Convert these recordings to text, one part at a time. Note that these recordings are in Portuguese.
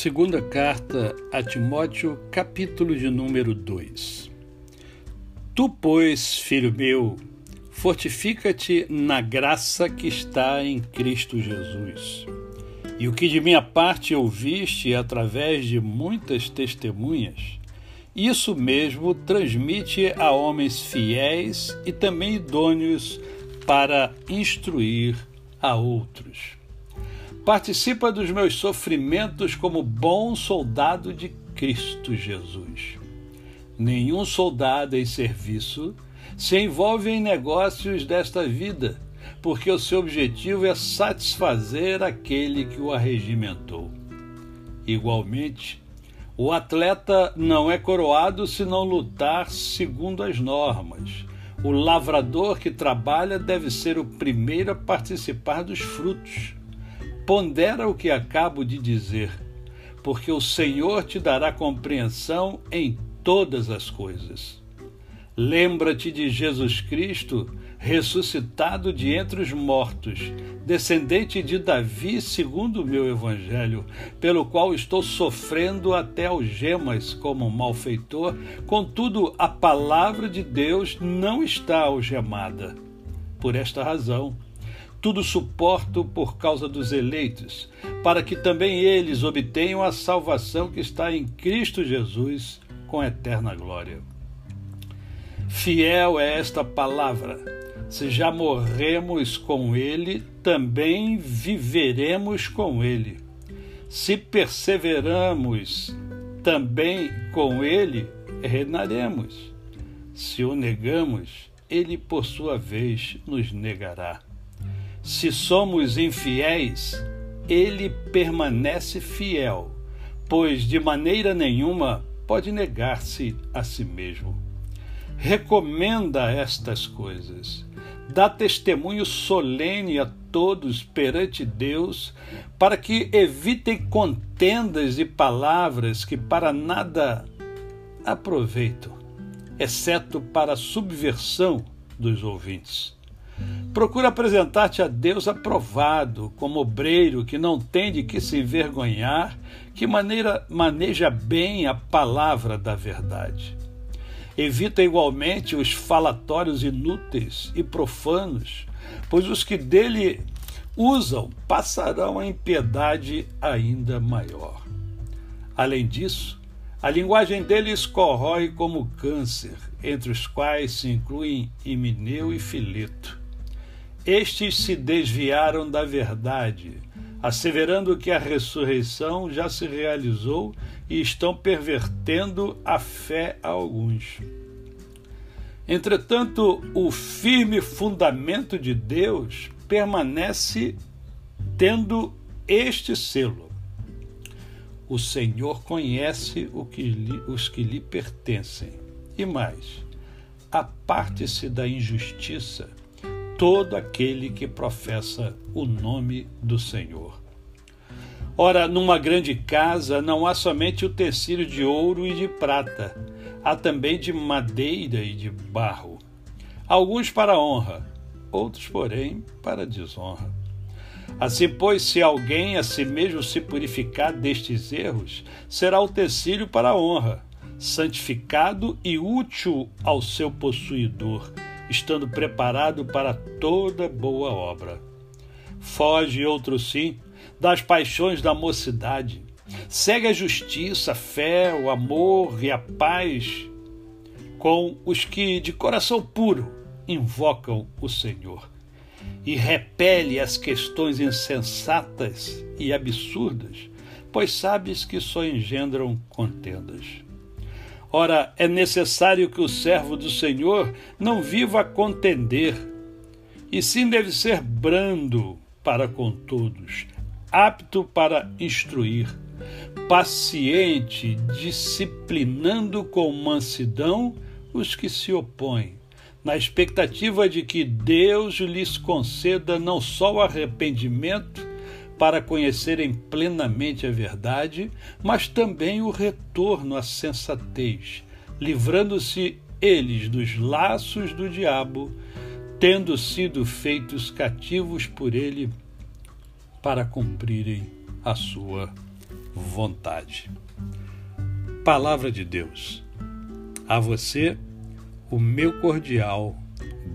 Segunda carta a Timóteo, capítulo de número 2. Tu, pois, filho meu, fortifica-te na graça que está em Cristo Jesus. E o que de minha parte ouviste através de muitas testemunhas, isso mesmo transmite a homens fiéis e também idôneos para instruir a outros participa dos meus sofrimentos como bom soldado de Cristo Jesus. Nenhum soldado em serviço se envolve em negócios desta vida, porque o seu objetivo é satisfazer aquele que o arregimentou. Igualmente, o atleta não é coroado se não lutar segundo as normas. O lavrador que trabalha deve ser o primeiro a participar dos frutos. Pondera o que acabo de dizer, porque o Senhor te dará compreensão em todas as coisas. Lembra-te de Jesus Cristo, ressuscitado de entre os mortos, descendente de Davi, segundo o meu evangelho, pelo qual estou sofrendo até algemas como um malfeitor, contudo a palavra de Deus não está algemada. Por esta razão, tudo suporto por causa dos eleitos, para que também eles obtenham a salvação que está em Cristo Jesus com eterna glória. Fiel é esta palavra. Se já morremos com Ele, também viveremos com Ele. Se perseveramos também com Ele, reinaremos. Se o negamos, Ele, por sua vez, nos negará. Se somos infiéis, ele permanece fiel, pois de maneira nenhuma pode negar-se a si mesmo. Recomenda estas coisas. Dá testemunho solene a todos perante Deus, para que evitem contendas e palavras que para nada aproveitam, exceto para a subversão dos ouvintes. Procura apresentar-te a Deus aprovado, como obreiro que não tem de que se envergonhar, que maneira maneja bem a palavra da verdade. Evita igualmente os falatórios inúteis e profanos, pois os que dele usam passarão a impiedade ainda maior. Além disso, a linguagem deles corrói como câncer, entre os quais se incluem Himeneu e Fileto estes se desviaram da verdade, asseverando que a ressurreição já se realizou e estão pervertendo a fé a alguns. Entretanto, o firme fundamento de Deus permanece tendo este selo. O Senhor conhece os que lhe pertencem. E mais, aparte-se da injustiça todo aquele que professa o nome do Senhor. Ora, numa grande casa não há somente utensílio de ouro e de prata, há também de madeira e de barro. Alguns para honra, outros, porém, para desonra. Assim, pois, se alguém a si mesmo se purificar destes erros, será utensílio para a honra, santificado e útil ao seu possuidor estando preparado para toda boa obra. Foge, outro sim, das paixões da mocidade. Segue a justiça, a fé, o amor e a paz com os que de coração puro invocam o Senhor. E repele as questões insensatas e absurdas, pois sabes que só engendram contendas. Ora, é necessário que o servo do Senhor não viva a contender, e sim deve ser brando para com todos, apto para instruir, paciente, disciplinando com mansidão os que se opõem, na expectativa de que Deus lhes conceda não só o arrependimento, para conhecerem plenamente a verdade, mas também o retorno à sensatez, livrando-se eles dos laços do diabo, tendo sido feitos cativos por ele para cumprirem a sua vontade. Palavra de Deus. A você, o meu cordial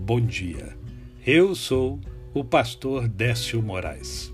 bom dia. Eu sou o pastor Décio Moraes.